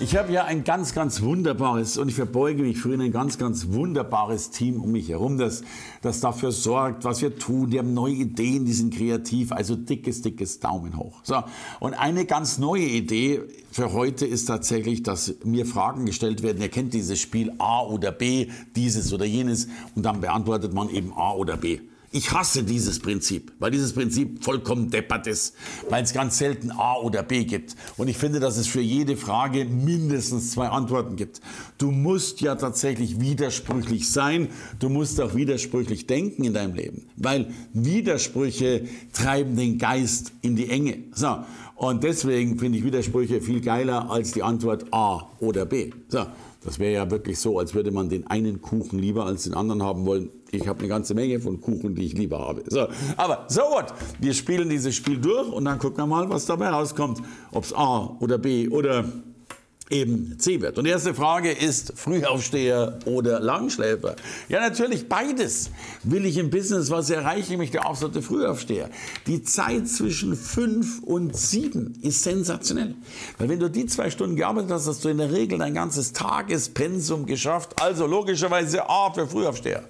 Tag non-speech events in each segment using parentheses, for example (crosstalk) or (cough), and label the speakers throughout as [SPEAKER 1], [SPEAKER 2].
[SPEAKER 1] Ich habe ja ein ganz, ganz wunderbares und ich verbeuge mich für ein ganz, ganz wunderbares Team um mich herum, das, das dafür sorgt, was wir tun. Die haben neue Ideen, die sind kreativ, also dickes, dickes Daumen hoch. So. Und eine ganz neue Idee für heute ist tatsächlich, dass mir Fragen gestellt werden. Ihr kennt dieses Spiel A oder B, dieses oder jenes und dann beantwortet man eben A oder B. Ich hasse dieses Prinzip, weil dieses Prinzip vollkommen deppert ist, weil es ganz selten A oder B gibt. Und ich finde, dass es für jede Frage mindestens zwei Antworten gibt. Du musst ja tatsächlich widersprüchlich sein, du musst auch widersprüchlich denken in deinem Leben, weil Widersprüche treiben den Geist in die Enge. So. Und deswegen finde ich Widersprüche viel geiler als die Antwort A oder B. So. Das wäre ja wirklich so, als würde man den einen Kuchen lieber als den anderen haben wollen. Ich habe eine ganze Menge von Kuchen, die ich lieber habe. So, aber so what? Wir spielen dieses Spiel durch und dann gucken wir mal, was dabei rauskommt. Ob es A oder B oder eben C wird. Und die erste Frage ist Frühaufsteher oder Langschläfer? Ja, natürlich beides. Will ich im Business was erreichen, mich der absolute Frühaufsteher. Die Zeit zwischen fünf und sieben ist sensationell. Weil wenn du die zwei Stunden gearbeitet hast, hast du in der Regel dein ganzes Tagespensum geschafft. Also logischerweise A für Frühaufsteher.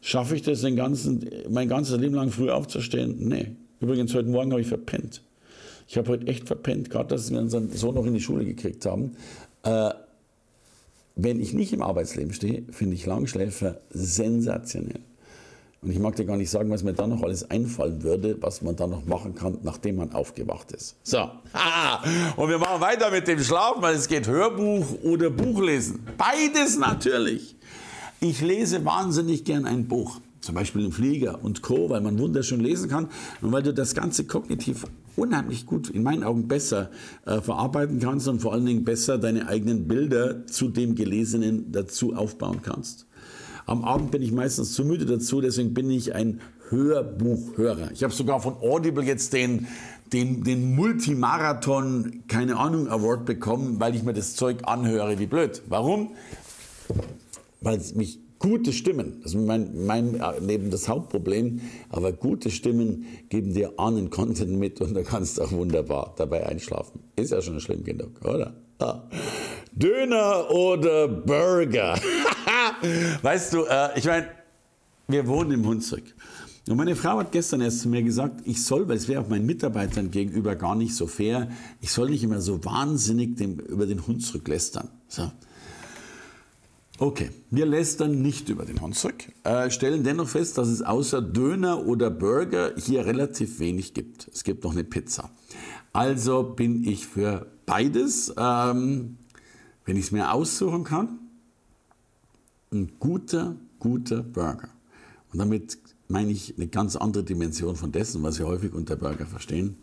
[SPEAKER 1] Schaffe ich das den ganzen, mein ganzes Leben lang früh aufzustehen? Nee. Übrigens, heute Morgen habe ich verpennt. Ich habe heute echt verpennt, gerade dass wir unseren Sohn noch in die Schule gekriegt haben. Äh, wenn ich nicht im Arbeitsleben stehe, finde ich Langschläfer sensationell. Und ich mag dir gar nicht sagen, was mir dann noch alles einfallen würde, was man dann noch machen kann, nachdem man aufgewacht ist. So, (laughs) und wir machen weiter mit dem Schlafen, weil es geht Hörbuch oder Buchlesen. Beides natürlich. Ich lese wahnsinnig gern ein Buch, zum Beispiel im Flieger und Co., weil man wunderschön lesen kann und weil du das Ganze kognitiv unheimlich gut, in meinen Augen besser äh, verarbeiten kannst und vor allen Dingen besser deine eigenen Bilder zu dem Gelesenen dazu aufbauen kannst. Am Abend bin ich meistens zu müde dazu, deswegen bin ich ein Hörbuchhörer. Ich habe sogar von Audible jetzt den, den, den Multimarathon, keine Ahnung, Award bekommen, weil ich mir das Zeug anhöre wie blöd. Warum? Weil es mich Gute Stimmen, das ist mein, mein Leben das Hauptproblem, aber gute Stimmen geben dir Ahnen-Content mit und du kannst auch wunderbar dabei einschlafen. Ist ja schon schlimm genug, oder? Ah. Döner oder Burger? (laughs) weißt du, äh, ich meine, wir wohnen im Hunsrück. Und meine Frau hat gestern erst zu mir gesagt, ich soll, weil es wäre auch meinen Mitarbeitern gegenüber gar nicht so fair, ich soll nicht immer so wahnsinnig dem, über den Hunsrück lästern. So. Okay, wir lästern nicht über den Hunsrück, äh, stellen dennoch fest, dass es außer Döner oder Burger hier relativ wenig gibt. Es gibt noch eine Pizza. Also bin ich für beides, ähm, wenn ich es mir aussuchen kann, ein guter, guter Burger. Und damit meine ich eine ganz andere Dimension von dessen, was wir häufig unter Burger verstehen,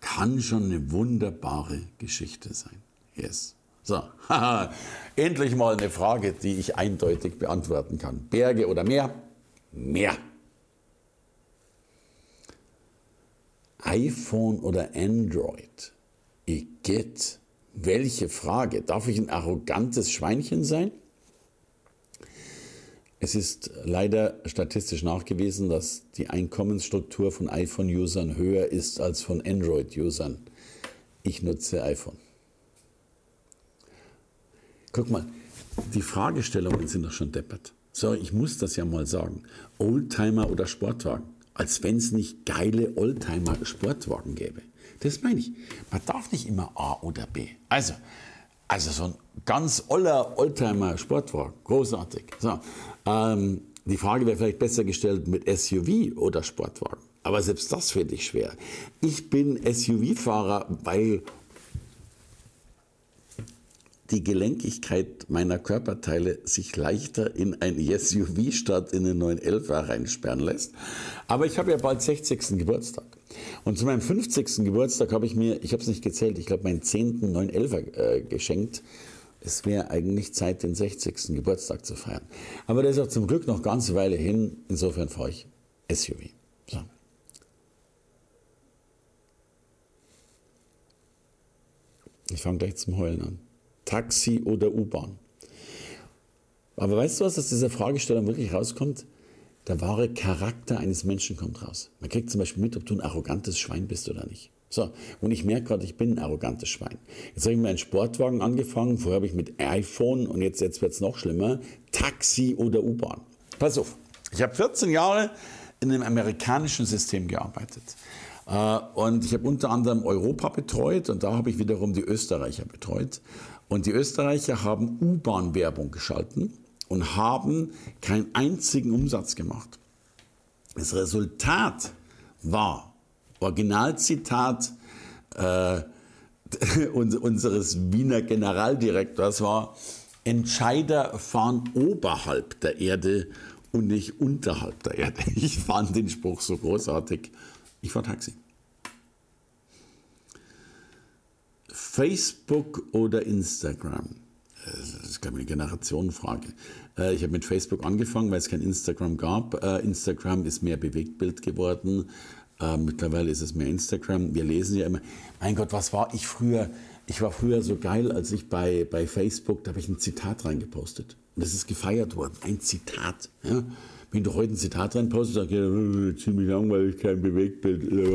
[SPEAKER 1] kann schon eine wunderbare Geschichte sein. Yes. So, (laughs) endlich mal eine Frage, die ich eindeutig beantworten kann. Berge oder Meer? Meer. iPhone oder Android? Igitt. Welche Frage? Darf ich ein arrogantes Schweinchen sein? Es ist leider statistisch nachgewiesen, dass die Einkommensstruktur von iPhone-Usern höher ist als von Android-Usern. Ich nutze iPhone. Guck mal, die Fragestellungen sind doch schon deppert. So, ich muss das ja mal sagen. Oldtimer oder Sportwagen. Als wenn es nicht geile Oldtimer-Sportwagen gäbe. Das meine ich. Man darf nicht immer A oder B. Also, also so ein ganz oller Oldtimer-Sportwagen. Großartig. So, ähm, die Frage wäre vielleicht besser gestellt mit SUV oder Sportwagen. Aber selbst das finde ich schwer. Ich bin SUV-Fahrer, weil die Gelenkigkeit meiner Körperteile sich leichter in ein SUV statt in einen 911 reinsperren lässt. Aber ich habe ja bald 60. Geburtstag. Und zu meinem 50. Geburtstag habe ich mir, ich habe es nicht gezählt, ich glaube meinen 10. 911 äh, geschenkt. Es wäre eigentlich Zeit, den 60. Geburtstag zu feiern. Aber der ist auch zum Glück noch ganz Weile hin. Insofern fahre ich SUV. So. Ich fange gleich zum Heulen an. Taxi oder U-Bahn? Aber weißt du, was aus dieser Fragestellung wirklich rauskommt? Der wahre Charakter eines Menschen kommt raus. Man kriegt zum Beispiel mit, ob du ein arrogantes Schwein bist oder nicht. So, und ich merke gerade, ich bin ein arrogantes Schwein. Jetzt habe ich mit einem Sportwagen angefangen, vorher habe ich mit iPhone und jetzt, jetzt wird es noch schlimmer, Taxi oder U-Bahn. Pass auf, ich habe 14 Jahre in einem amerikanischen System gearbeitet. Äh, und ich habe unter anderem Europa betreut und da habe ich wiederum die Österreicher betreut. Und die Österreicher haben U-Bahn-Werbung geschalten und haben keinen einzigen Umsatz gemacht. Das Resultat war, Originalzitat äh, (laughs) unseres Wiener Generaldirektors war, Entscheider fahren oberhalb der Erde und nicht unterhalb der Erde. Ich fand den Spruch so großartig. Ich fahre Taxi. Facebook oder Instagram? Das ist, glaube ich, eine Generationenfrage. Äh, ich habe mit Facebook angefangen, weil es kein Instagram gab. Äh, Instagram ist mehr Bewegtbild geworden. Äh, mittlerweile ist es mehr Instagram. Wir lesen ja immer, mein Gott, was war ich früher? Ich war früher so geil, als ich bei, bei Facebook, da habe ich ein Zitat reingepostet. Und das ist gefeiert worden. Ein Zitat. Ja? Wenn du heute ein Zitat reinpostest, du, ja, ziemlich langweilig, kein Bewegtbild.